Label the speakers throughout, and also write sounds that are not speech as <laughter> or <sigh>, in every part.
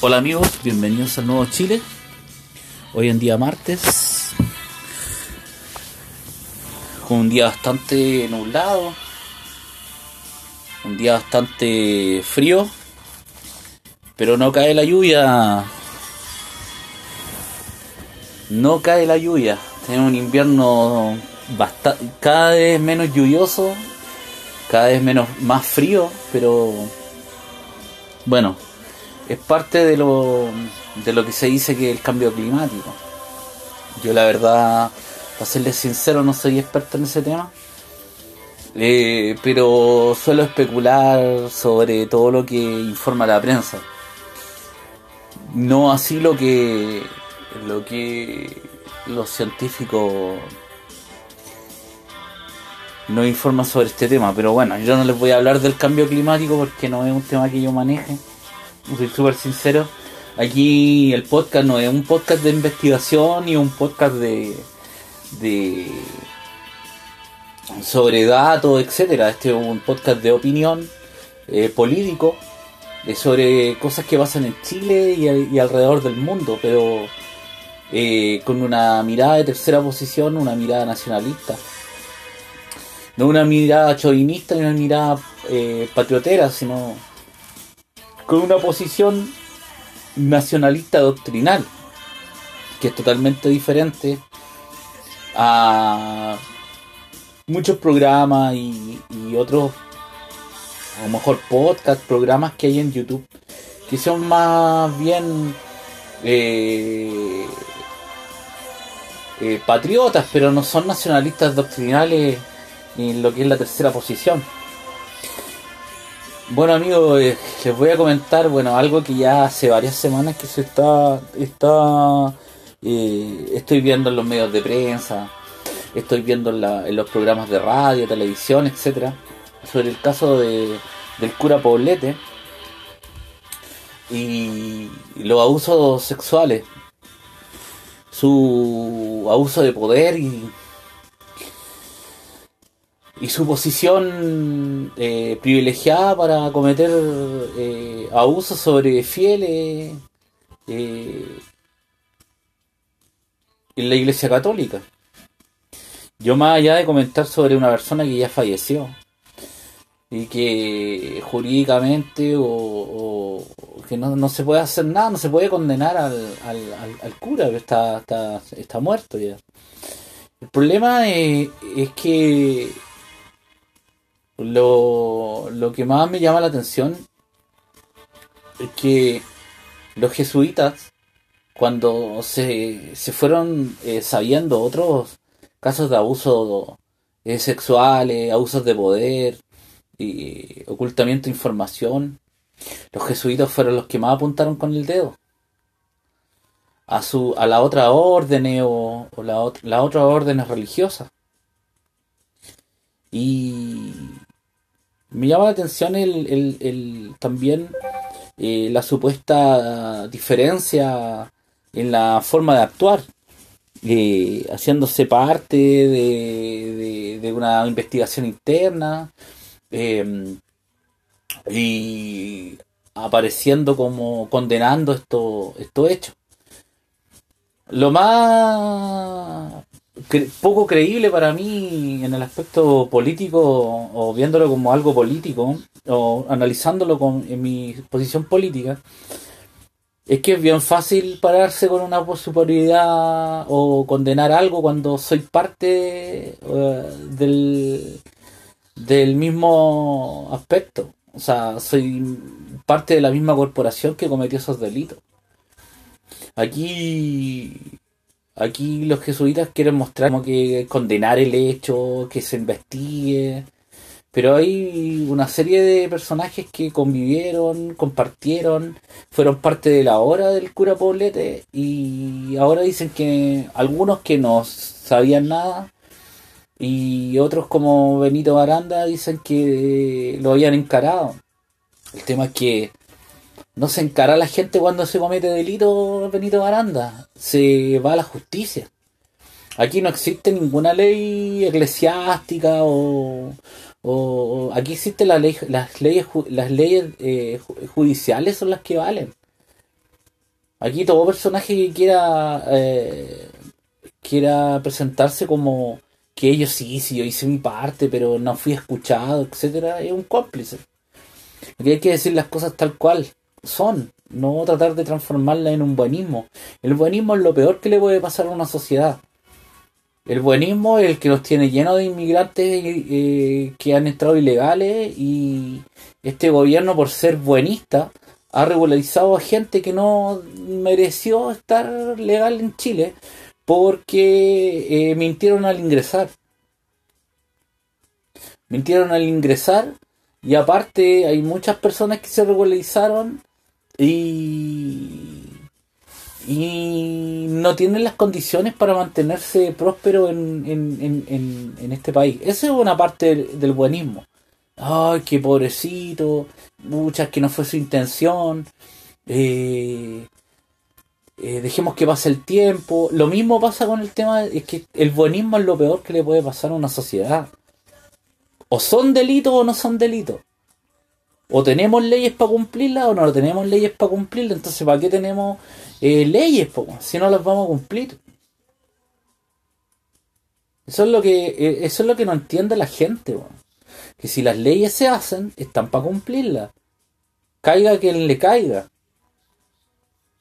Speaker 1: Hola amigos, bienvenidos al Nuevo Chile. Hoy en día martes, con un día bastante nublado, un día bastante frío, pero no cae la lluvia. No cae la lluvia. Tenemos un invierno cada vez menos lluvioso, cada vez menos más frío, pero bueno, es parte de lo, de lo que se dice que es el cambio climático. Yo la verdad, para serles sincero, no soy experto en ese tema. Eh, pero suelo especular sobre todo lo que informa la prensa. No así lo que lo que los científicos no informan sobre este tema. Pero bueno, yo no les voy a hablar del cambio climático porque no es un tema que yo maneje soy súper sincero. Aquí el podcast no es un podcast de investigación ni un podcast de, de sobre datos, etcétera. Este es un podcast de opinión eh, político eh, sobre cosas que pasan en Chile y, alrededor del mundo, pero eh, con una mirada de tercera posición, una mirada nacionalista. No una mirada chauvinista ni una mirada patriotera, sino con una posición nacionalista doctrinal, que es totalmente diferente a muchos programas y, otros, a lo mejor podcast, programas que hay en YouTube, que son más bien eh, eh, patriotas, pero no son nacionalistas doctrinales en lo que es la tercera posición. Bueno amigos, eh, les voy a comentar bueno algo que ya hace varias semanas que se está está estoy viendo en los medios de prensa, estoy viendo en, los programas de radio, televisión, etcétera, sobre el caso de, del cura Poblete y los abusos sexuales, su abuso de poder y y su posición eh, privilegiada para cometer eh, abusos sobre fieles eh, en la Iglesia Católica. Yo más allá de comentar sobre una persona que ya falleció y que jurídicamente o, que no, se puede hacer nada, no se puede condenar al, al, cura, que está, está, está muerto ya. El problema es que lo, lo que más me llama la atención es que los jesuitas, cuando se, se fueron eh, sabiendo otros casos de abuso eh, sexuales, abusos de poder y ocultamiento de información, los jesuitas fueron los que más apuntaron con el dedo a su a la otra orden o, la, la otra órdenes religiosas. Y me llama la atención el, también eh, la supuesta diferencia en la forma de actuar, eh, haciéndose parte de, una investigación interna em, y apareciendo como condenando estos esto hechos. Lo más poco creíble para mí en el aspecto político o viéndolo como algo político o analizándolo con, en mi posición política es que es bien fácil pararse con una superioridad o condenar algo cuando soy parte eh, del, del mismo aspecto. O sea, soy parte de la misma corporación que cometió esos delitos. Aquí Aquí los jesuitas quieren mostrar como que condenar el hecho, que se investigue, pero hay una serie de personajes que convivieron, compartieron, fueron parte de la hora del cura Poblete y ahora dicen que algunos que no sabían nada Y otros como Benito Aranda dicen que lo habían encarado. El tema es que no se encara la gente cuando se comete delito Benito Aranda. Se va a la justicia. Aquí no existe ninguna ley eclesiástica o, o aquí existen la ley, las leyes las leyes eh, judiciales son las que valen. Aquí todo personaje que quiera eh, quiera presentarse como que ellos sí, sí, yo hice mi parte, pero no fui escuchado, etcétera, es un cómplice. Aquí hay que decir las cosas tal cual son, no tratar de transformarlas en un buenismo. El buenismo es lo peor que le puede pasar a una sociedad. El buenismo es el que nos tiene lleno de inmigrantes eh, que han entrado ilegales y este gobierno por ser buenista ha regularizado a gente que no mereció estar legal en Chile porque eh, mintieron al ingresar. Mintieron al ingresar y aparte hay muchas personas que se regularizaron y y no tienen las condiciones para mantenerse próspero en, en, en, este país. Esa es una parte del, buenismo. Ay, qué pobrecito, muchas que no fue su intención. Eh, eh, dejemos que pase el tiempo. Lo mismo pasa con el tema, es que el buenismo es lo peor que le puede pasar a una sociedad. O son delitos o no son delitos. O tenemos leyes para cumplirlas o no tenemos leyes para cumplirlas. Entonces, ¿para qué tenemos eh, leyes, si no las vamos a cumplir. Eso es lo que, eh, eso es lo que no entiende la gente, que si las leyes se hacen, están para cumplirlas. Caiga quien le caiga.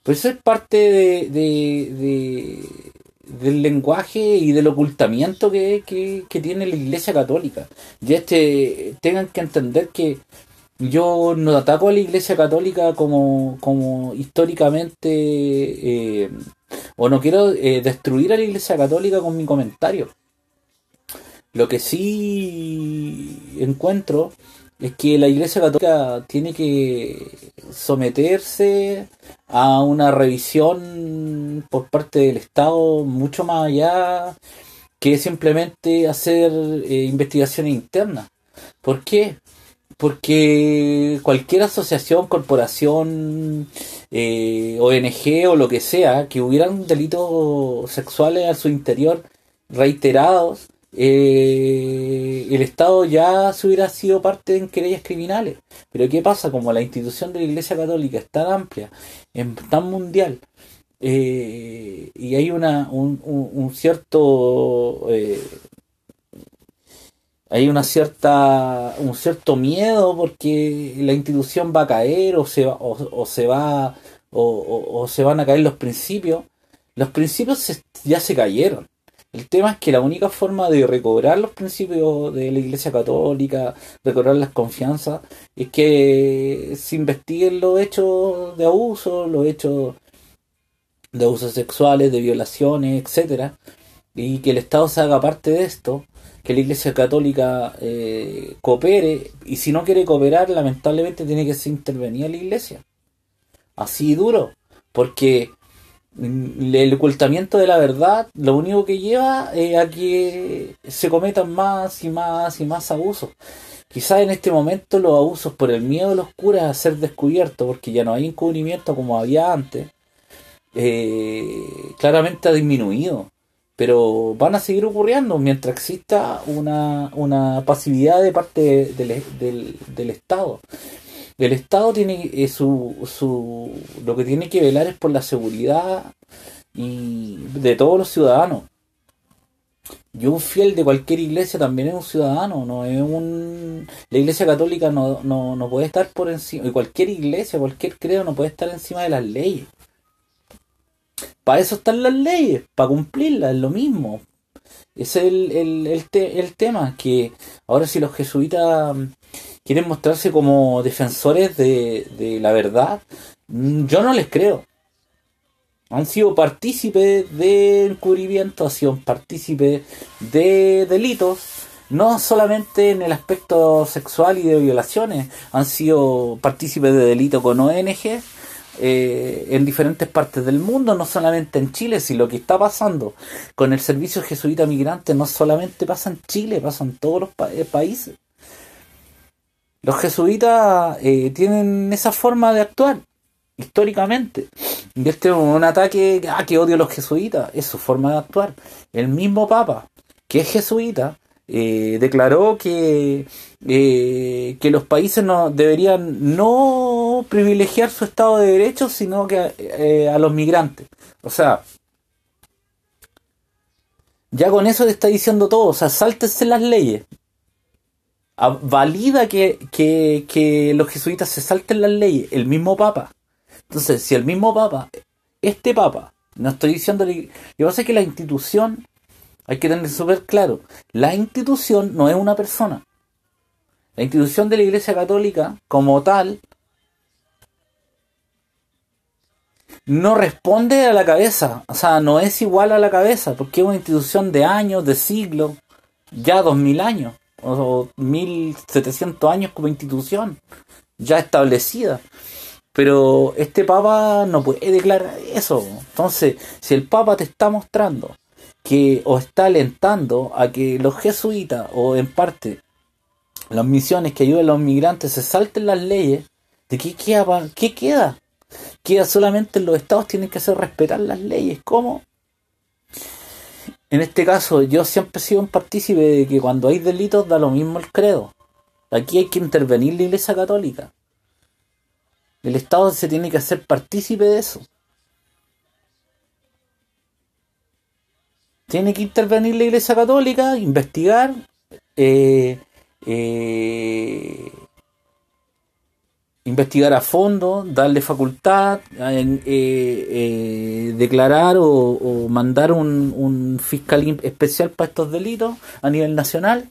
Speaker 1: Pues eso es parte de, de, del lenguaje y del ocultamiento que, que, que, tiene la Iglesia Católica. Y este, tengan que entender que yo no ataco a la Iglesia Católica como, como históricamente, eh, o no quiero eh, destruir a la Iglesia Católica con mi comentario. Lo que sí encuentro es que la Iglesia Católica tiene que someterse a una revisión por parte del Estado mucho más allá que simplemente hacer eh, investigaciones internas. ¿Por qué? Porque cualquier asociación, corporación, eh, ONG o lo que sea, que hubieran delitos sexuales a su interior reiterados, eh, el Estado ya se hubiera sido parte en querellas criminales. Pero ¿qué pasa? Como la institución de la Iglesia Católica es tan amplia, tan mundial, eh, y hay una, un, un, cierto hay una cierta un cierto miedo porque la institución va a caer o se va o, se va o, se van a caer los principios. Los principios ya se cayeron. El tema es que la única forma de recobrar los principios de la Iglesia Católica, recobrar las confianzas, es que se investiguen los hechos de abuso, los hechos de abusos sexuales, de violaciones, etcétera, y que el Estado se haga parte de esto que la Iglesia Católica eh, coopere y si no quiere cooperar, lamentablemente tiene que intervenir la Iglesia. Así duro, porque mm, el ocultamiento de la verdad lo único que lleva es a que se cometan más y más y más abusos. Quizás en este momento los abusos por el miedo de los curas a ser descubiertos, porque ya no hay encubrimiento como había antes, eh, claramente ha disminuido pero van a seguir ocurriendo mientras exista una, una pasividad de parte del, del, del Estado. El Estado tiene eh, su, su, lo que tiene que velar es por la seguridad y de todos los ciudadanos. Yo un fiel de cualquier iglesia también es un ciudadano, no es un la iglesia católica no, no, no puede estar por encima, y cualquier iglesia, cualquier credo no puede estar encima de las leyes. Para eso están las leyes, para cumplirlas, es lo mismo. Ese es el, el, el, tema, que ahora si los jesuitas mm, quieren mostrarse como defensores de, de la verdad, mm, yo no les creo. Han sido partícipes de encubrimiento, han sido partícipes de delitos, no solamente en el aspecto sexual y de violaciones, han sido partícipes de delitos con ONG, eh, en diferentes partes del mundo, no solamente en Chile, si lo que está pasando con el servicio jesuita migrante no solamente pasa en Chile, pasa en todos los eh, países. Los jesuitas eh, tienen esa forma de actuar históricamente. Y este es un ataque, ah, que odio a los jesuitas, es su forma de actuar. El mismo Papa, que es jesuita, declaró que, que los países no deberían no privilegiar su Estado de Derecho, sino que eh, a los migrantes. O sea, ya con eso le está diciendo todo, o sea, sáltense las leyes. valida que, que, que los jesuitas se salten las leyes, el mismo Papa. Entonces, si el mismo Papa, este Papa, no estoy diciendo, yo que pasa que la institución hay que tener súper claro, la institución no es una persona. La institución de la Iglesia Católica, como tal, no responde a la cabeza, o sea, no es igual a la cabeza, porque es una institución de años, de siglos, ya dos mil años, o mil setecientos años como institución, ya establecida. Pero este Papa no puede declarar eso. Entonces, si el Papa te está mostrando que o está alentando a que los jesuitas o en parte las misiones que ayuden a los migrantes se salten las leyes, ¿de qué queda? ¿Qué queda? Queda solamente los estados tienen que hacer respetar las leyes. ¿Cómo? En este caso, yo siempre he sido un partícipe de que cuando hay delitos da lo mismo el credo. Aquí hay que intervenir la Iglesia Católica. El Estado se tiene que hacer partícipe de eso. tiene que intervenir la Iglesia Católica, investigar, eh, eh, investigar a fondo, darle facultad, eh, declarar o, mandar un, fiscal especial para estos delitos a nivel nacional.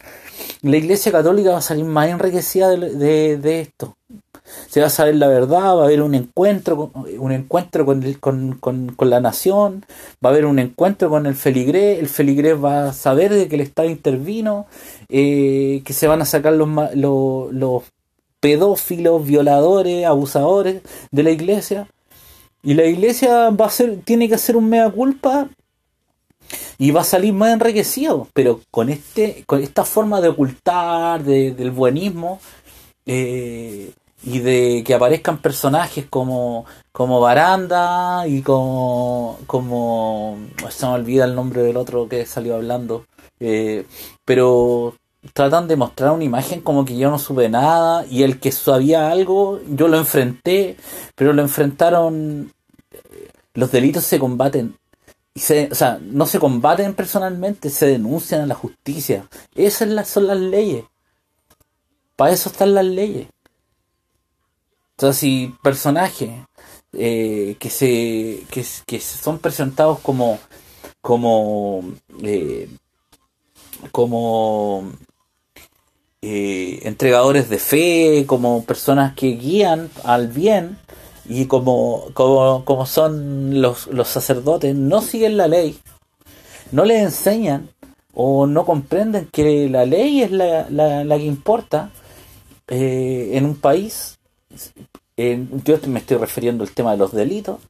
Speaker 1: La Iglesia Católica va a salir más enriquecida de esto se va a saber la verdad, va a haber un encuentro, un encuentro con, con, la nación, va a haber un encuentro con el feligrés, el feligrés va a saber de que el Estado intervino, eh, que se van a sacar los, los, pedófilos, violadores, abusadores de la iglesia. Y la iglesia va a ser, tiene que hacer un mea culpa y va a salir más enriquecido, pero con este, con esta forma de ocultar, del buenismo, eh, y de que aparezcan personajes como, como Baranda y como, como, se me olvida el nombre del otro que salió hablando, eh, pero tratan de mostrar una imagen como que yo no supe nada y el que sabía algo, yo lo enfrenté, pero lo enfrentaron, los delitos se combaten. Y se, o sea, no se combaten personalmente, se denuncian a la justicia. Esas son las leyes. Para eso están las leyes. Entonces, si personajes eh, que, se, que, son presentados como, como, eh, como eh, entregadores de fe, como personas que guían al bien, y como, como, como son los, los sacerdotes, no siguen la ley, no les enseñan o no comprenden que la ley es la, la, la que importa en un país yo me estoy refiriendo al tema de los delitos,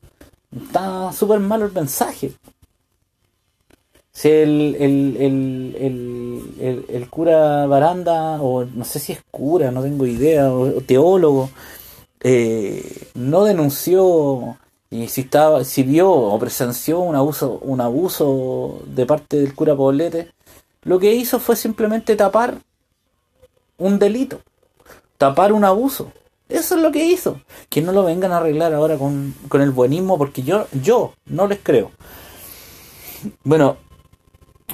Speaker 1: está súper malo el mensaje. Si el, el, cura Baranda, o no sé si es cura, no tengo idea, o, teólogo, eh, no denunció y si estaba, si vio o presenció un abuso, un abuso de parte del cura Poblete, lo que hizo fue simplemente tapar un delito, tapar un abuso. Eso es lo que hizo. Que no lo vengan a arreglar ahora con, el buenismo, porque yo, yo no les creo. Bueno,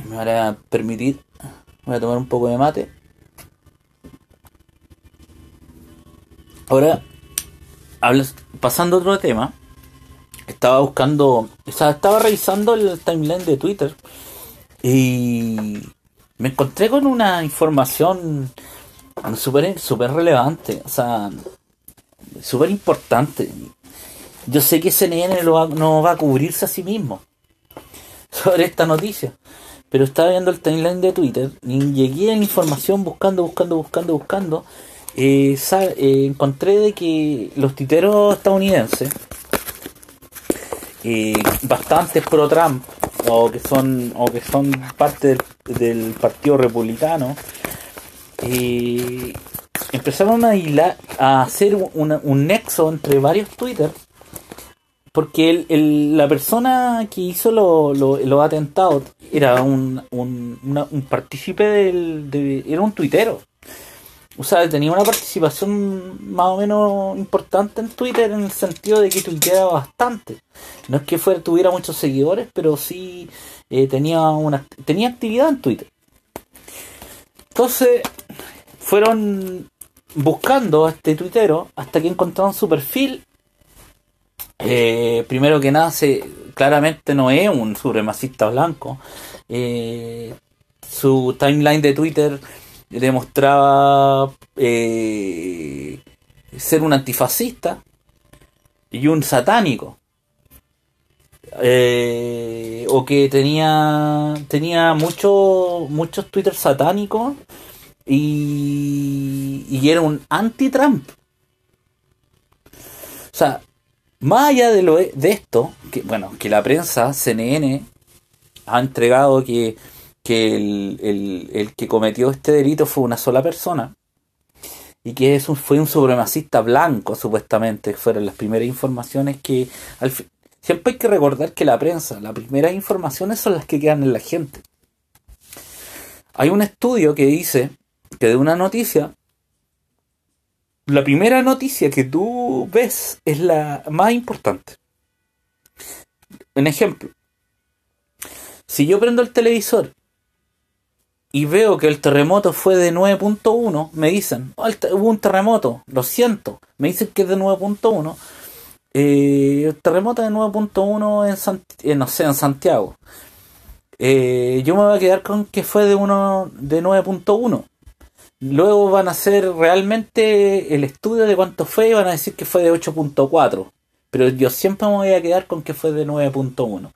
Speaker 1: me voy a permitir. Voy a tomar un poco de mate. Ahora, pasando a otro tema. Estaba buscando. O sea, estaba revisando el timeline de Twitter. Y me encontré con una información súper super relevante. O sea, súper importante. Yo sé que CNN no va a cubrirse a sí mismo sobre esta noticia, pero estaba viendo el timeline de Twitter y llegué a la información buscando, buscando, buscando, buscando. Eh, eh, encontré de que los titeros estadounidenses eh, bastantes pro Trump o que son o que son parte del, partido republicano eh, empezaron a, a hacer un nexo entre varios Twitter porque el, la persona que hizo los lo, atentados era un, un, un partícipe del de, era un tuitero o sea, tenía una participación más o menos importante en Twitter en el sentido de que tuiteaba bastante. No es que fuera, tuviera muchos seguidores, pero sí eh, tenía, una, tenía actividad en Twitter. Entonces, fueron buscando a este tuitero hasta que encontraron su perfil. Eh, primero que nada, se, claramente no es un supremacista blanco. Eh, su timeline de Twitter demostraba eh, ser un antifascista y un satánico. Eh, o que tenía tenía muchos muchos Twitter satánicos y, y era un anti-Trump. O sea, más allá de, lo, de esto, que bueno, que la prensa, CNN, ha entregado que que el, que cometió este delito fue una sola persona y que fue un supremacista blanco, supuestamente, fueron las primeras informaciones que... Al siempre hay que recordar que la prensa, las primeras informaciones son las que quedan en la gente. Hay un estudio que dice que de una noticia, la primera noticia que tú ves es la más importante. Un ejemplo, si yo prendo el televisor y veo que el terremoto fue de 9.1, me dicen, oh, hubo un terremoto, lo siento, me dicen que es de 9.1, eh, el terremoto de 9.1 en, eh, no sé, en Santiago. Eh, yo me voy a quedar con que fue de, uno, de 9.1. Luego van a hacer realmente el estudio de cuánto fue y van a decir que fue de 8.4. Pero yo siempre me voy a quedar con que fue de 9.1.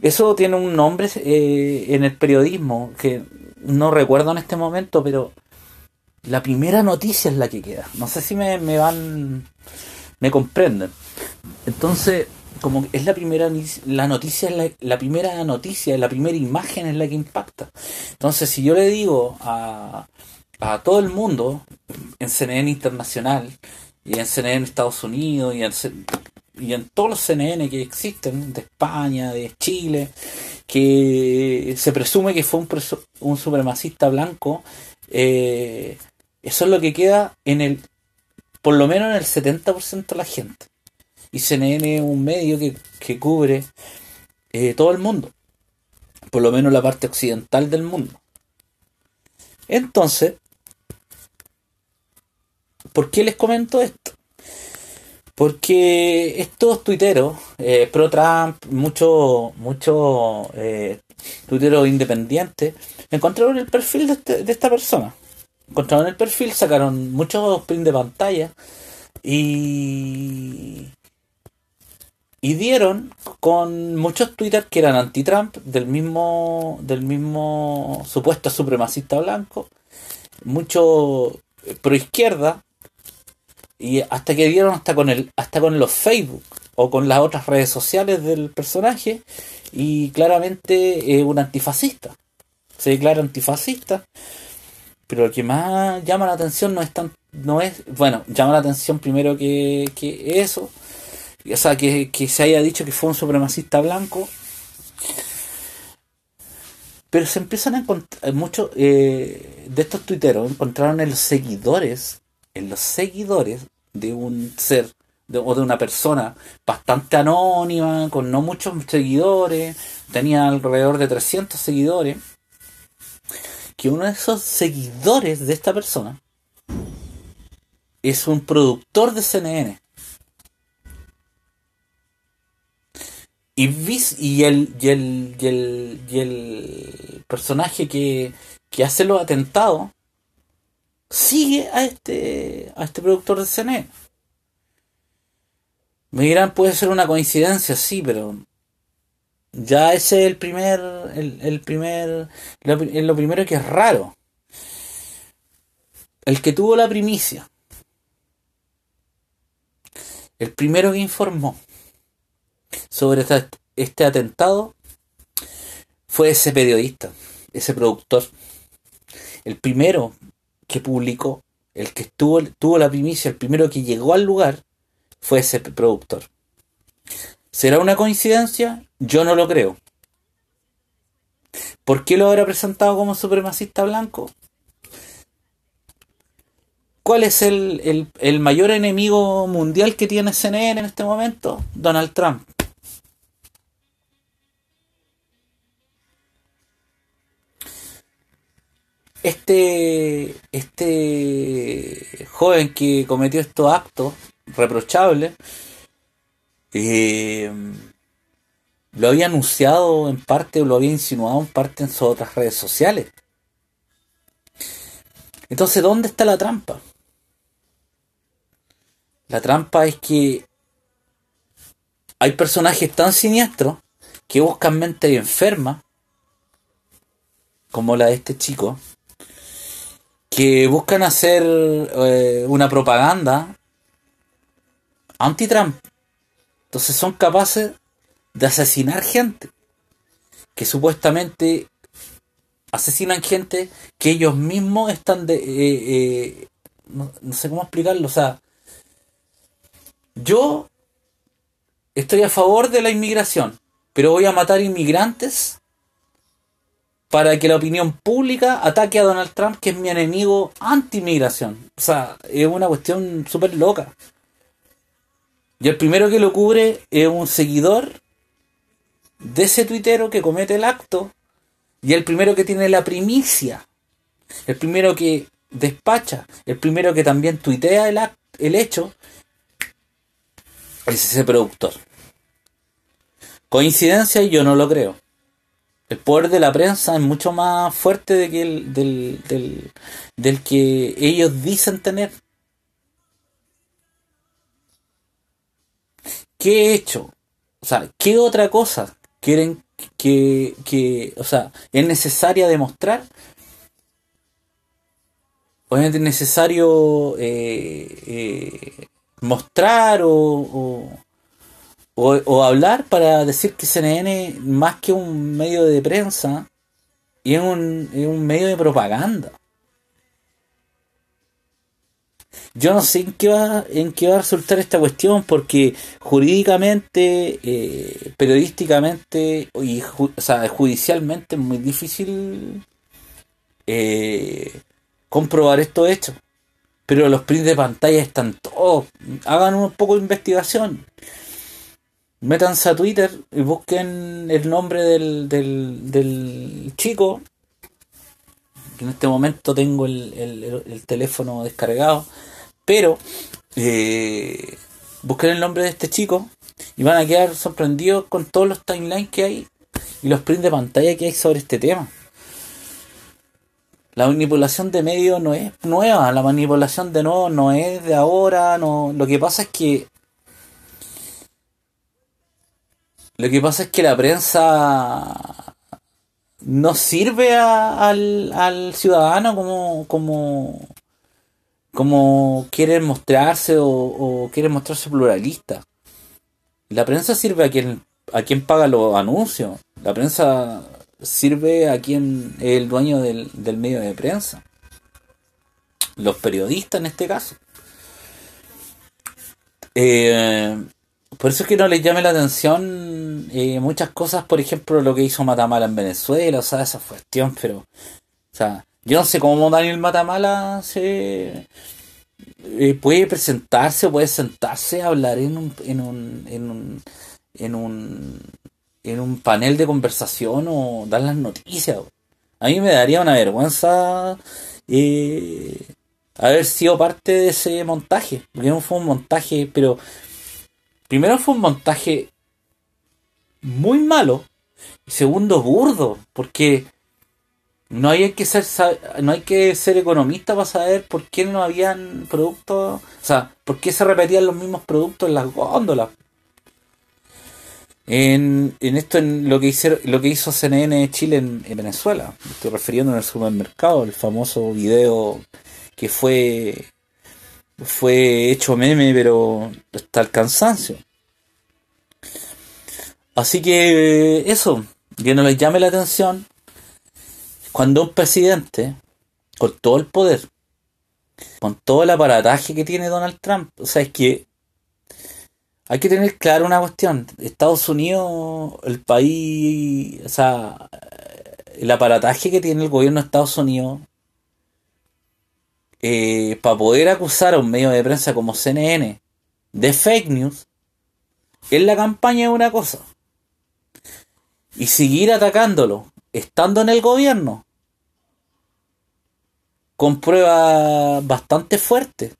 Speaker 1: Eso tiene un nombre en el periodismo que no recuerdo en este momento, pero la primera noticia es la que queda. No sé si me, van, me comprenden. Entonces, como es la primera la noticia es la, primera noticia, la primera imagen es la que impacta. Entonces, si yo le digo a, a todo el mundo en CNN internacional y en CNN Estados Unidos y en, y en todos los CNN que existen de España, de Chile, que se presume que fue un, un supremacista blanco, eh, eso es lo que queda en el, por lo menos en el 70% de la gente. Y CNN es un medio que, cubre eh, todo el mundo, por lo menos la parte occidental del mundo. Entonces, ¿por qué les comento esto? Porque estos tuiteros, eh, pro Trump, muchos mucho, eh, tuiteros independientes, encontraron el perfil de, este, de, esta persona. Encontraron el perfil, sacaron muchos prints de pantalla y, y dieron con muchos twitters que eran anti-Trump, del mismo, del mismo supuesto supremacista blanco, mucho pro izquierda, y hasta que dieron hasta con el, hasta con los Facebook o con las otras redes sociales del personaje. Y claramente es un antifascista. Se declara antifascista. Pero lo que más llama la atención no es tan, no es, bueno, llama la atención primero que, que eso. O sea, que, que se haya dicho que fue un supremacista blanco. Pero se empiezan a encontrar, muchos eh, de estos tuiteros encontraron en los seguidores en los seguidores de un ser o de una persona bastante anónima, con no muchos seguidores, tenía alrededor de 300 seguidores, que uno de esos seguidores de esta persona es un productor de CNN. Y, y, el, y, el, y, el, y el personaje que, que hace los atentados sigue a este, a este productor de CNN. Me dirán, puede ser una coincidencia, sí, pero ya ese es el primer, el, primer, lo, lo primero que es raro. El que tuvo la primicia, el primero que informó, sobre este atentado fue ese periodista, ese productor. El primero que publicó, el que estuvo, tuvo la primicia, el primero que llegó al lugar, fue ese productor. ¿Será una coincidencia? Yo no lo creo. ¿Por qué lo habrá presentado como supremacista blanco? ¿Cuál es el, el, mayor enemigo mundial que tiene CNN en este momento? Donald Trump. Este, este joven que cometió estos actos reprochables eh, lo había anunciado en parte o lo había insinuado en parte en sus otras redes sociales. Entonces, ¿dónde está la trampa? La trampa es que hay personajes tan siniestros que buscan mente enferma, como la de este chico, que buscan hacer eh, una propaganda anti-Trump. Entonces son capaces de asesinar gente, que supuestamente asesinan gente que ellos mismos están de... Eh, eh, no, no, sé cómo explicarlo, o sea, yo estoy a favor de la inmigración, pero voy a matar inmigrantes para que la opinión pública ataque a Donald Trump, que es mi enemigo anti-inmigración. O sea, es una cuestión súper loca. Y el primero que lo cubre es un seguidor de ese tuitero que comete el acto y el primero que tiene la primicia, el primero que despacha, el primero que también tuitea el, el hecho es ese productor. Coincidencia, yo no lo creo. El poder de la prensa es mucho más fuerte de que el, del, del, del que ellos dicen tener. ¿Qué he hecho? O sea, ¿qué otra cosa quieren que, que o sea, es necesaria demostrar? ¿O es necesario eh, eh, mostrar o, o, hablar para decir que CNN, más que un medio de prensa, es un, es un medio de propaganda. Yo no sé en qué va, en qué va a resultar esta cuestión, porque jurídicamente, eh, periodísticamente y o sea, judicialmente es muy difícil eh, comprobar estos hechos. Pero los prints de pantalla están todos. Hagan un poco de investigación. Métanse a Twitter y busquen el nombre del, del, del chico. En este momento tengo el, el, teléfono descargado. Pero eh, busquen el nombre de este chico y van a quedar sorprendidos con todos los timelines que hay y los prints de pantalla que hay sobre este tema. La manipulación de medios no es nueva, la manipulación de nuevo no es de ahora, no. Lo que pasa es que. Lo que pasa es que la prensa no sirve al, al, ciudadano como, como, como quiere mostrarse o, o quiere mostrarse pluralista. La prensa sirve a quien, a quien paga los anuncios. La prensa sirve a quien es el dueño del, medio de prensa. Los periodistas en este caso. Eh, por eso es que no les llame la atención eh, muchas cosas, por ejemplo, lo que hizo Matamala en Venezuela, o sea, esa cuestión, pero, o sea, yo no sé cómo Daniel Matamala se eh, puede presentarse, puede sentarse hablar en un, en un, en un, en un en un panel de conversación o dar las noticias. A mí me daría una vergüenza eh, haber sido parte de ese montaje. Porque no fue un montaje, pero primero fue un montaje muy malo. Y segundo, burdo. Porque no hay que ser no hay que ser economista para saber por qué no habían productos. O sea, por qué se repetían los mismos productos en las góndolas. En, en esto, en lo que, hizo, lo que hizo CNN Chile en, Venezuela, estoy refiriendo en el supermercado, el famoso video que fue, fue hecho meme, pero está el cansancio. Así que eso, que no les llame la atención cuando un presidente, con todo el poder, con todo el aparataje que tiene Donald Trump, o sea, es que hay que tener claro una cuestión. Estados Unidos, el país, o sea, el aparataje que tiene el gobierno de Estados Unidos eh, para poder acusar a un medio de prensa como CNN de fake news, en la campaña es una cosa. Y seguir atacándolo, estando en el gobierno, con pruebas bastante fuertes.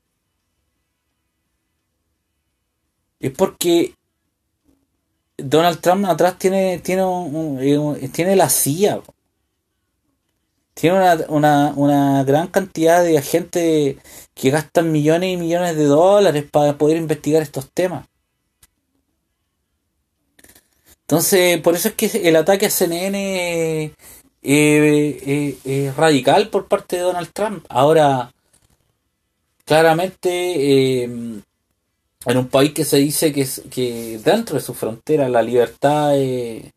Speaker 1: Es porque Donald Trump atrás tiene, tiene, eh, tiene la CIA. Tiene una, una, gran cantidad de agentes que gastan millones y millones de dólares para poder investigar estos temas. Entonces, por eso es que el ataque a CNN es eh, eh, radical por parte de Donald Trump. Ahora, claramente, eh, en un país que se dice que, que dentro de su frontera la libertad de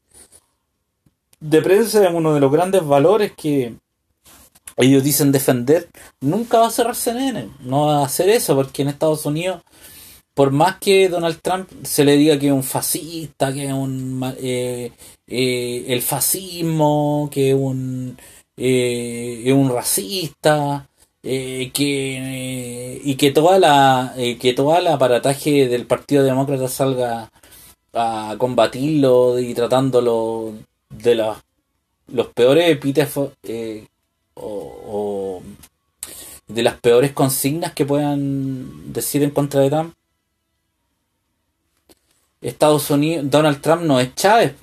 Speaker 1: prensa es uno de los grandes valores que, ellos dicen defender, nunca va a cerrar CNN, no va a hacer eso, porque en Estados Unidos, por más que Donald Trump se le diga que es un fascista, que es un eh, eh, el fascismo, que es un eh, es un racista, que y que toda la que toda el aparataje del Partido Demócrata salga a combatirlo y tratándolo de los, los peores epítetos o, de las peores consignas que puedan decir en contra de Trump. Estados Unidos, Donald Trump no es Chávez,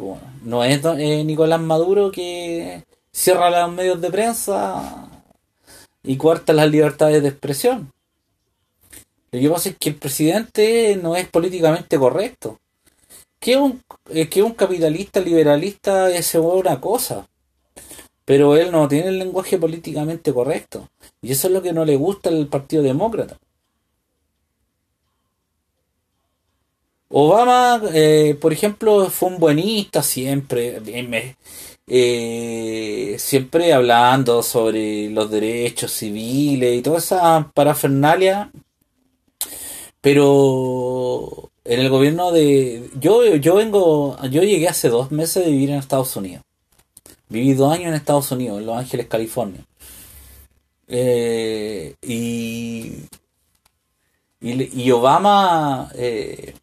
Speaker 1: no es eh, Nicolás Maduro que cierra los medios de prensa y cuarta las libertades de expresión. Lo que pasa es que el presidente no es políticamente correcto. Que un, eh, que un capitalista liberalista es una cosa pero él no tiene el lenguaje políticamente correcto. Y eso es lo que no le gusta al Partido Demócrata. Obama, eh, por ejemplo, fue un buenista siempre, eh, siempre hablando sobre los derechos civiles y toda esa parafernalia, pero en el gobierno de... Yo, yo vengo, yo llegué hace dos meses de vivir en Estados Unidos. Viví dos años en Estados Unidos, en Los Ángeles, California. Eh, y, y, Obama eh,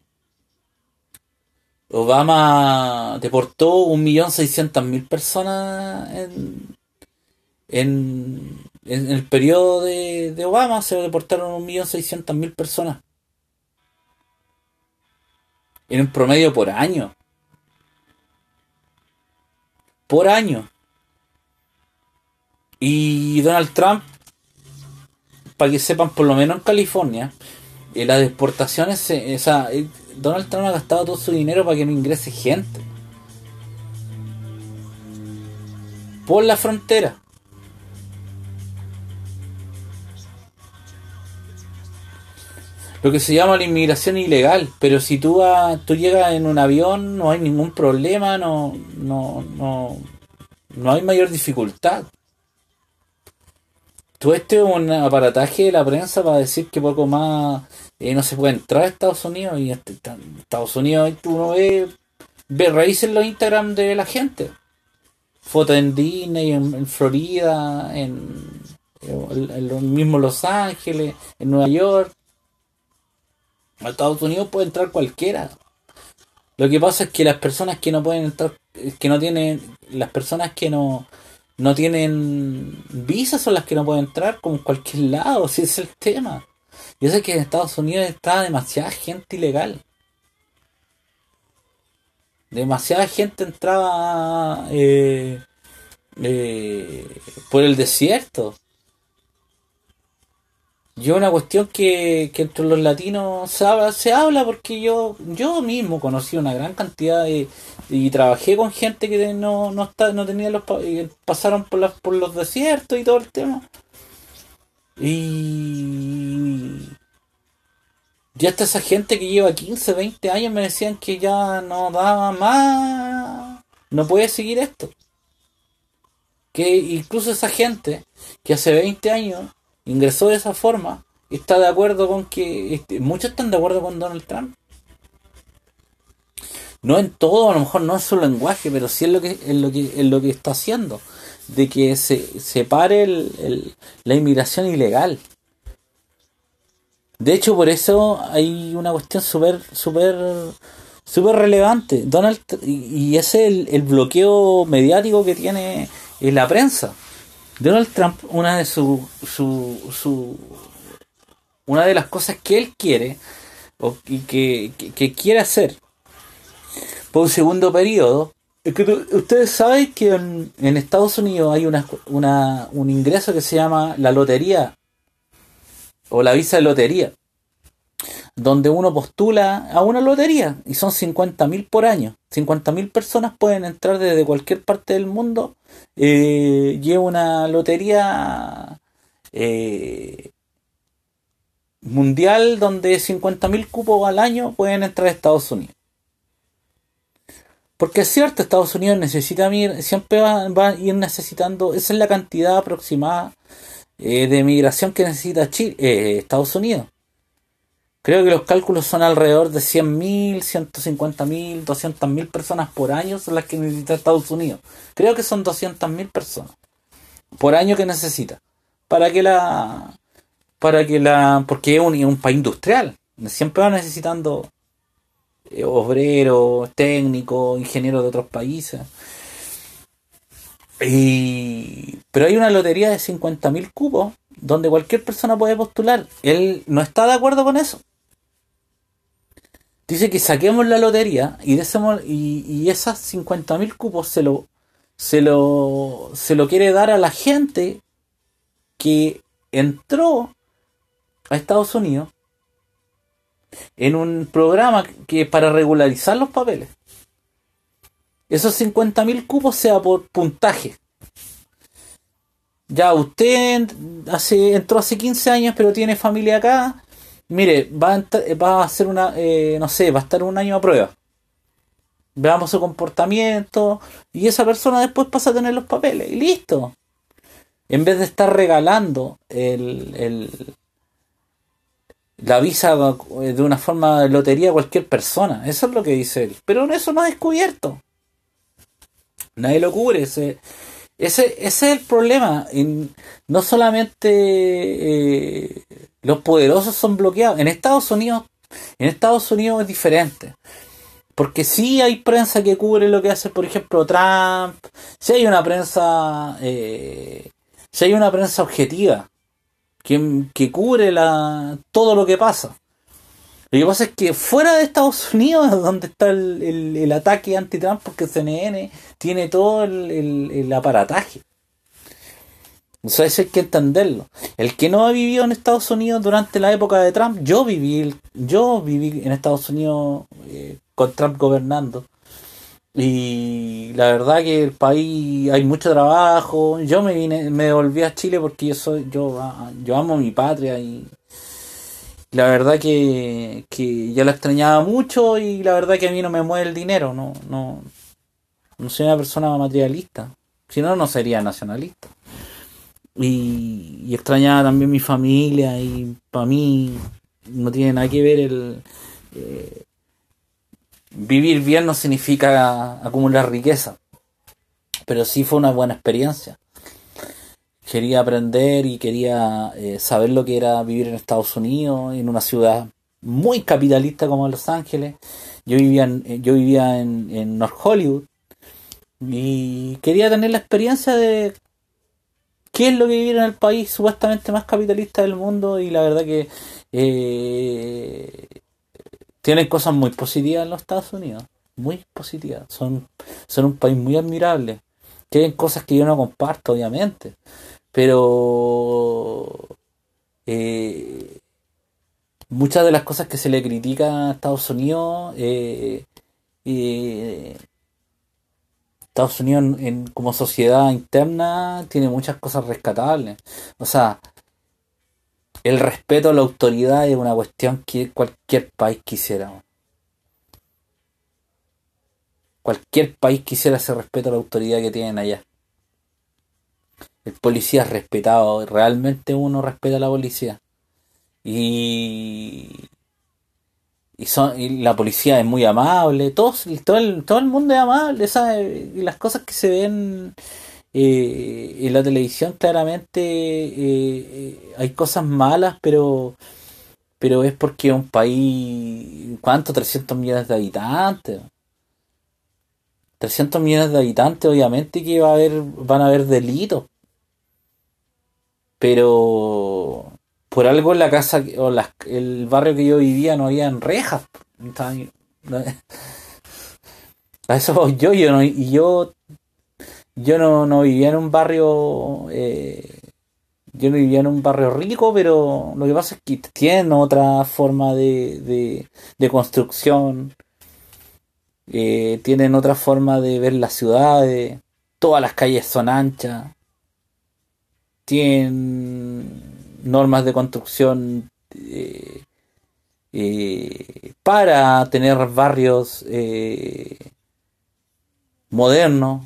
Speaker 1: Obama deportó un millón seiscientas mil personas en, en, en, el periodo de, de Obama se deportaron un millón seiscientas mil personas en un promedio por año por año. Y Donald Trump, para que sepan, por lo menos en California, eh, las deportaciones, o sea, eh, Donald Trump ha gastado todo su dinero para que no ingrese gente. Por la frontera. Lo que se llama la inmigración ilegal, pero si tú, tú llegas en un avión no hay ningún problema, no, no, no, no hay mayor dificultad. Tú este es un aparataje de la prensa para decir que poco más eh, no se puede entrar a Estados Unidos y este, en Estados Unidos uno ve, ve raíces los Instagram de la gente. Fotos en Disney, en, Florida, en, en, en, los mismos Los Ángeles, en Nueva York. A Estados Unidos puede entrar cualquiera. Lo que pasa es que las personas que no pueden entrar, que no tienen, las personas que no, no tienen visa son las que no pueden entrar como en cualquier lado, si es el tema. Yo sé que en Estados Unidos está demasiada gente ilegal. Demasiada gente entraba eh, eh, por el desierto. Yo una cuestión que, que entre los latinos se habla, se habla porque yo yo mismo conocí una gran cantidad de, y trabajé con gente que no, no, está, no tenía los pasaron por, las, por los desiertos y todo el tema. Y Y hasta esa gente que lleva 15, 20 años me decían que ya no daba más, no puede seguir esto. Que incluso esa gente que hace 20 años ingresó de esa forma, está de acuerdo con que, este, muchos están de acuerdo con Donald Trump. No en todo, a lo mejor no en su lenguaje, pero sí en lo que, en lo que, en lo que está haciendo. De que se separe el, la inmigración ilegal. De hecho, por eso hay una cuestión súper, súper, súper relevante. Donald, y ese es el, bloqueo mediático que tiene en la prensa. Donald Trump, una de su, su, su una de las cosas que él quiere o, y que, quiere hacer por un segundo periodo es que ustedes saben que en, en Estados Unidos hay una, una, un ingreso que se llama la lotería o la visa de lotería, donde uno postula a una lotería y son 50 mil por año. 50 mil personas pueden entrar desde cualquier parte del mundo. Eh, lleva una lotería eh, mundial donde 50 mil cupos al año pueden entrar a Estados Unidos. Porque es cierto, Estados Unidos necesita, siempre va, a ir necesitando, esa es la cantidad aproximada eh, de migración que necesita Chile, eh, Estados Unidos. Creo que los cálculos son alrededor de 100.000, 150.000, 200.000 personas por año son las que necesita Estados Unidos. Creo que son 200.000 personas por año que necesita. Para que la... Para que la... Porque es un, un país industrial. Siempre va necesitando eh, obreros, técnicos, ingenieros de otros países. Y, pero hay una lotería de 50.000 cupos donde cualquier persona puede postular. Él no está de acuerdo con eso. Dice que saquemos la lotería y, desemos, y, y esas 50.000 cupos se lo, se, lo, se lo quiere dar a la gente que entró a Estados Unidos en un programa que para regularizar los papeles esos 50.000 cupos sea por puntaje. Ya usted hace, entró hace 15 años pero tiene familia acá. Mire, va a, va a hacer una, eh, no sé, va a estar un año a prueba. Veamos su comportamiento y esa persona después pasa a tener los papeles y listo. En vez de estar regalando el, el la visa de una forma de lotería a cualquier persona. Eso es lo que dice él. Pero eso no ha descubierto. Nadie lo cubre. Ese, ese, es el problema. no solamente eh, los poderosos son bloqueados. En Estados Unidos, en Estados Unidos es diferente. Porque sí hay prensa que cubre lo que hace, por ejemplo, Trump. Sí hay una prensa. Eh, sí hay una prensa objetiva. Que, que cubre todo lo que pasa. Lo que pasa es que fuera de Estados Unidos, donde está el, ataque anti-Trump, porque CNN tiene todo el, aparataje. Eso hay que entenderlo. El que no ha vivido en Estados Unidos durante la época de Trump, yo viví, yo viví en Estados Unidos eh, con Trump gobernando. Y la verdad que el país hay mucho trabajo. Yo me vine, me volví a Chile porque yo soy, yo, ah, yo amo mi patria y la verdad que, que ya la extrañaba mucho y la verdad que a mí no me mueve el dinero, no, no, no soy una persona materialista, si no, no sería nacionalista. Y, extrañaba también mi familia y para mí no tiene nada que ver el... Eh, vivir bien no significa acumular riqueza, pero sí fue una buena experiencia quería aprender y quería eh, saber lo que era vivir en Estados Unidos, en una ciudad muy capitalista como Los Ángeles. Yo vivía en, eh, yo vivía en, North Hollywood y quería tener la experiencia de qué es lo que vivir en el país supuestamente más capitalista del mundo y la verdad que eh, tienen cosas muy positivas en los Estados Unidos, muy positivas. Son, son un país muy admirable. Tienen cosas que yo no comparto, obviamente pero eh, muchas de las cosas que se le critica a Estados Unidos, eh, eh, Estados Unidos en, como sociedad interna tiene muchas cosas rescatables. O sea, el respeto a la autoridad es una cuestión que cualquier país quisiera. Cualquier país quisiera ese respeto a la autoridad que tienen allá. El policía es respetado, realmente uno respeta a la policía. Y, y, son, y la policía es muy amable, todos, todo, el, todo el mundo es amable, ¿sabes? Y las cosas que se ven eh, en la televisión claramente eh, eh, hay cosas malas, pero pero es porque un país, ¿cuánto? 300 millones de habitantes. 300 millones de habitantes, obviamente que va a haber, van a haber delitos. Pero por algo en la casa o el barrio que yo vivía no había rejas. <laughs> A eso yo, yo no, y yo yo no, no vivía en un barrio eh, yo no vivía en un barrio rico pero lo que pasa es que tienen otra forma de, de, construcción eh, tienen otra forma de ver las ciudades todas las calles son anchas tienen normas de construcción eh, para tener barrios modernos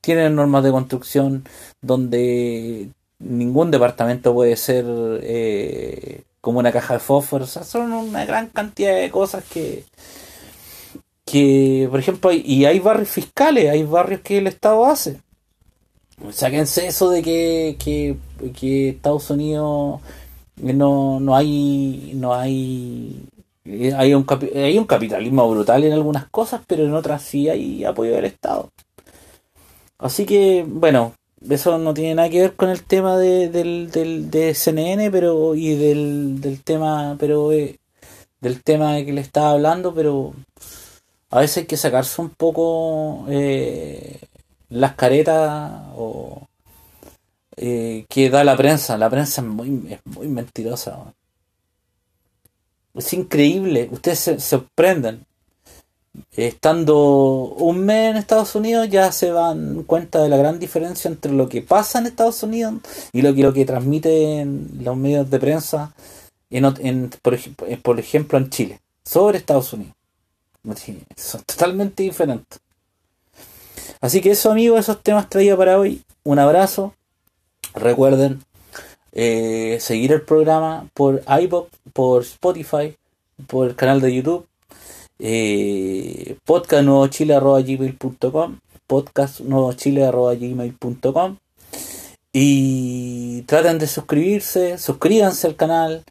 Speaker 1: tienen normas de construcción donde ningún departamento puede ser eh, como una caja de fósforo. Son una gran cantidad de cosas que, que por ejemplo, y hay barrios fiscales, hay barrios que el Estado hace. Sáquense eso de que, que, que Estados Unidos no, no hay no hay hay un, hay un capitalismo brutal en algunas cosas, pero en otras sí hay apoyo del Estado. Así que, bueno, eso no tiene nada que ver con el tema de, del, del, de CNN, pero, y del, del tema, pero, eh, del tema que le estaba hablando, pero a veces hay que sacarse un poco eh, las caretas o eh, que da la prensa. La prensa es muy, mentirosa. Es increíble, ustedes se sorprenden estando un mes en Estados Unidos ya se dan cuenta de la gran diferencia entre lo que pasa en Estados Unidos y lo que, lo que transmiten los medios de prensa en, por, por, ejemplo en Chile sobre Estados Unidos son totalmente diferentes así que eso amigos esos temas traídos para hoy. Un abrazo. Recuerden eh, seguir el programa por iBook por Spotify por el canal de YouTube eh, podcast gmail.com podcast gmail.com y traten de suscribirse, suscríbanse al canal,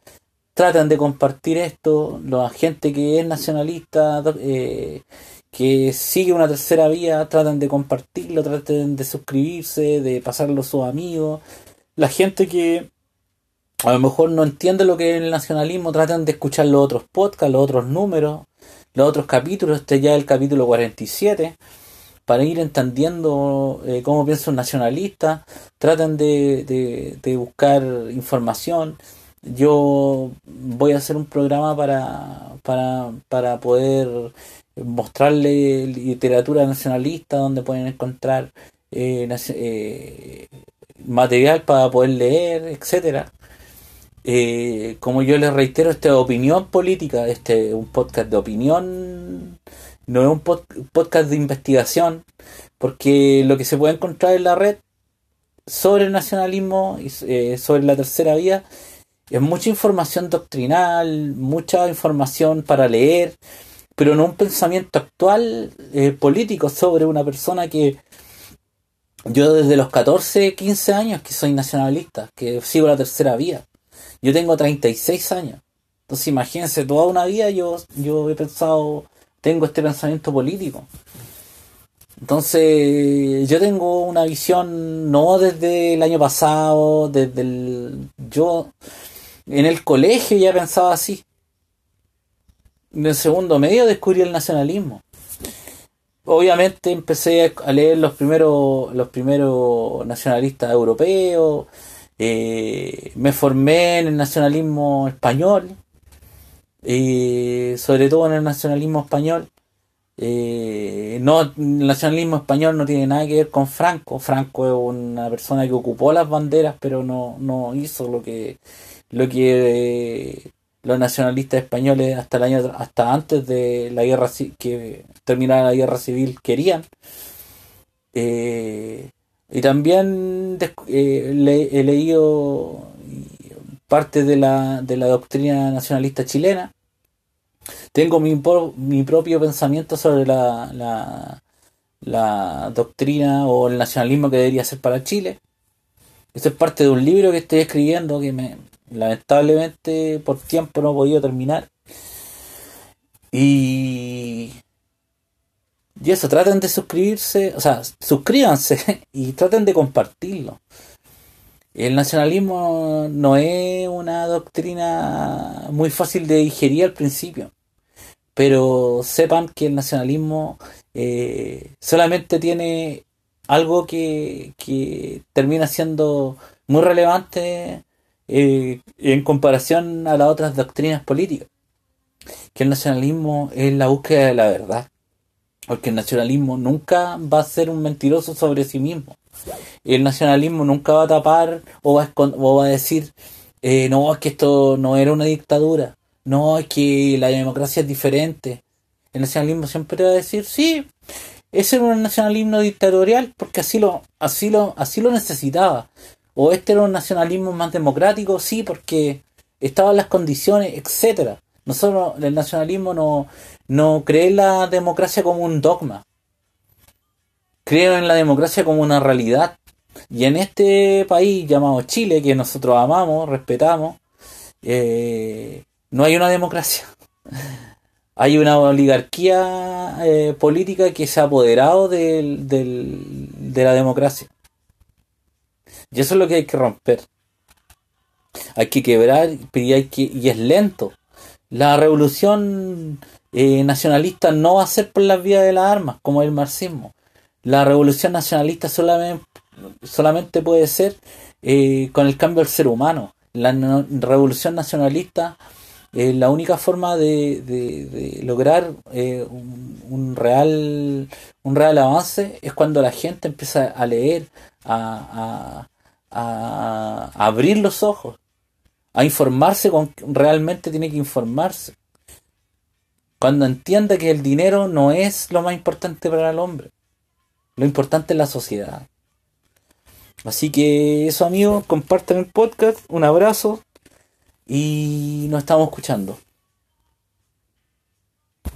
Speaker 1: traten de compartir esto, la gente que es nacionalista, eh, que sigue una tercera vía, traten de compartirlo, traten de suscribirse, de pasarlo a sus amigos, la gente que a lo mejor no entiende lo que es el nacionalismo, traten de escuchar los otros podcasts, los otros números, los otros capítulos, este ya es el capítulo 47, para ir entendiendo eh, cómo piensa un nacionalista, traten de, de, buscar información. Yo voy a hacer un programa para, para, para poder mostrarle literatura nacionalista donde pueden encontrar eh, eh, material para poder leer, etcétera. Eh, como yo les reitero, esta opinión política, este un podcast de opinión, no es un podcast de investigación, porque lo que se puede encontrar en la red sobre el nacionalismo y eh, sobre la tercera vía es mucha información doctrinal, mucha información para leer, pero no un pensamiento actual eh, político sobre una persona que yo desde los 14, 15 años que soy nacionalista, que sigo la tercera vía. Yo tengo 36 años. Entonces imagínense, toda una vida yo, yo he pensado, tengo este pensamiento político. Entonces yo tengo una visión no desde el año pasado, desde el... Yo en el colegio ya pensaba así. En el segundo medio descubrí el nacionalismo. Obviamente empecé a leer los primeros, los primeros nacionalistas europeos, eh, me formé en el nacionalismo español, sobre todo en el nacionalismo español, Eh, no, el nacionalismo español no tiene nada que ver con Franco. Franco es una persona que ocupó las banderas, pero no, no hizo lo que, lo que eh, los nacionalistas españoles hasta el año, hasta antes de la guerra que terminara la guerra civil querían. Eh, y también he leído parte de la, de la doctrina nacionalista chilena tengo mi, mi propio pensamiento sobre la, la, la, doctrina o el nacionalismo que debería ser para Chile. Esto es parte de un libro que estoy escribiendo que me lamentablemente por tiempo no he podido terminar. Y, y eso, traten de suscribirse, o sea, suscríbanse <laughs> y traten de compartirlo. El nacionalismo no es una doctrina muy fácil de digerir al principio pero sepan que el nacionalismo eh, solamente tiene algo que, termina siendo muy relevante eh, en comparación a las otras doctrinas políticas. Que el nacionalismo es la búsqueda de la verdad. Porque el nacionalismo nunca va a ser un mentiroso sobre sí mismo. El nacionalismo nunca va a tapar o va a, o va a decir, eh, no, es que esto no era una dictadura. No, es que la democracia es diferente. El nacionalismo siempre va a decir, sí, ese era un nacionalismo dictatorial porque así lo, así lo, así lo necesitaba. O este era un nacionalismo más democrático, sí, porque estaban las condiciones, etcétera. Nosotros, el nacionalismo no, no cree la democracia como un dogma. Creo en la democracia como una realidad. Y en este país llamado Chile, que nosotros amamos, respetamos, eh, no hay una democracia. <laughs> Hay una oligarquía eh, política que se ha apoderado del, de la democracia. Y eso es lo que hay que romper. Hay que quebrar y, es lento. La revolución eh, nacionalista no va a ser por las vías de las armas, como el marxismo. La revolución nacionalista solamente, solamente puede ser eh, con el cambio del ser humano. La revolución nacionalista eh, la única forma de, lograr eh, un, real, un real avance es cuando la gente empieza a leer, a, abrir los ojos, a informarse con realmente tiene que informarse. Cuando entienda que el dinero no es lo más importante para el hombre, lo importante es la sociedad. Así que eso amigos, compartan el podcast, un abrazo, y nos estamos escuchando.